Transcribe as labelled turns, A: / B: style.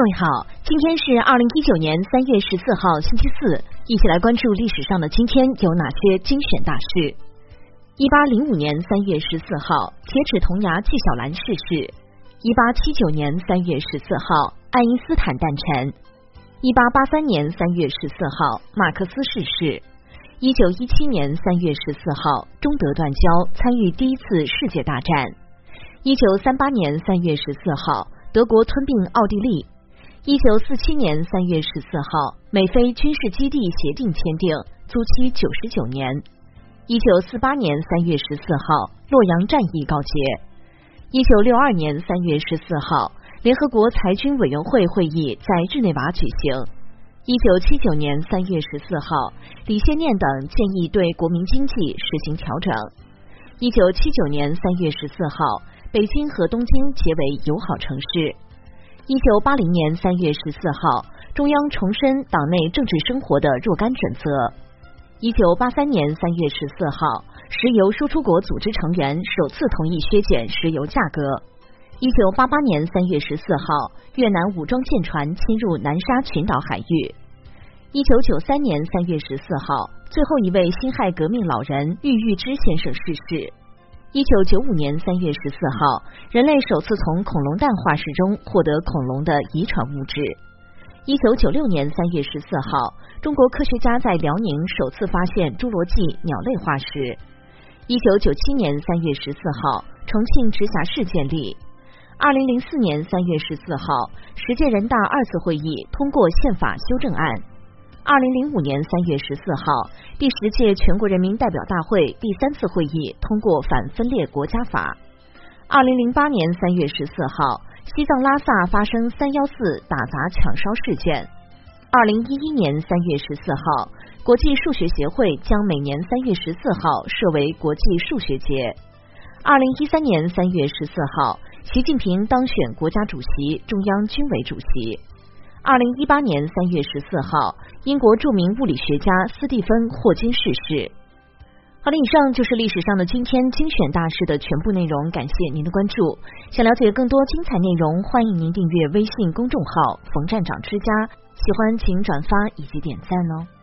A: 各位好，今天是二零一九年三月十四号，星期四，一起来关注历史上的今天有哪些精选大事。一八零五年三月十四号，铁齿铜牙纪晓岚逝世。一八七九年三月十四号，爱因斯坦诞辰。一八八三年三月十四号，马克思逝世。一九一七年三月十四号，中德断交，参与第一次世界大战。一九三八年三月十四号，德国吞并奥地利。一九四七年三月十四号，美菲军事基地协定签订，租期九十九年。一九四八年三月十四号，洛阳战役告捷。一九六二年三月十四号，联合国裁军委员会会议在日内瓦举行。一九七九年三月十四号，李先念等建议对国民经济实行调整。一九七九年三月十四号，北京和东京结为友好城市。一九八零年三月十四号，中央重申党内政治生活的若干准则。一九八三年三月十四号，石油输出国组织成员首次同意削减石油价格。一九八八年三月十四号，越南武装舰船侵入南沙群岛海域。一九九三年三月十四号，最后一位辛亥革命老人郁玉芝先生逝世。一九九五年三月十四号，人类首次从恐龙蛋化石中获得恐龙的遗传物质。一九九六年三月十四号，中国科学家在辽宁首次发现侏罗纪鸟类化石。一九九七年三月十四号，重庆直辖市建立。二零零四年三月十四号，十届人大二次会议通过宪法修正案。二零零五年三月十四号，第十届全国人民代表大会第三次会议通过反分裂国家法。二零零八年三月十四号，西藏拉萨发生三幺四打砸抢烧事件。二零一一年三月十四号，国际数学协会将每年三月十四号设为国际数学节。二零一三年三月十四号，习近平当选国家主席、中央军委主席。二零一八年三月十四号，英国著名物理学家斯蒂芬·霍金逝世。好了，以上就是历史上的今天精选大事的全部内容，感谢您的关注。想了解更多精彩内容，欢迎您订阅微信公众号“冯站长之家”。喜欢请转发以及点赞哦。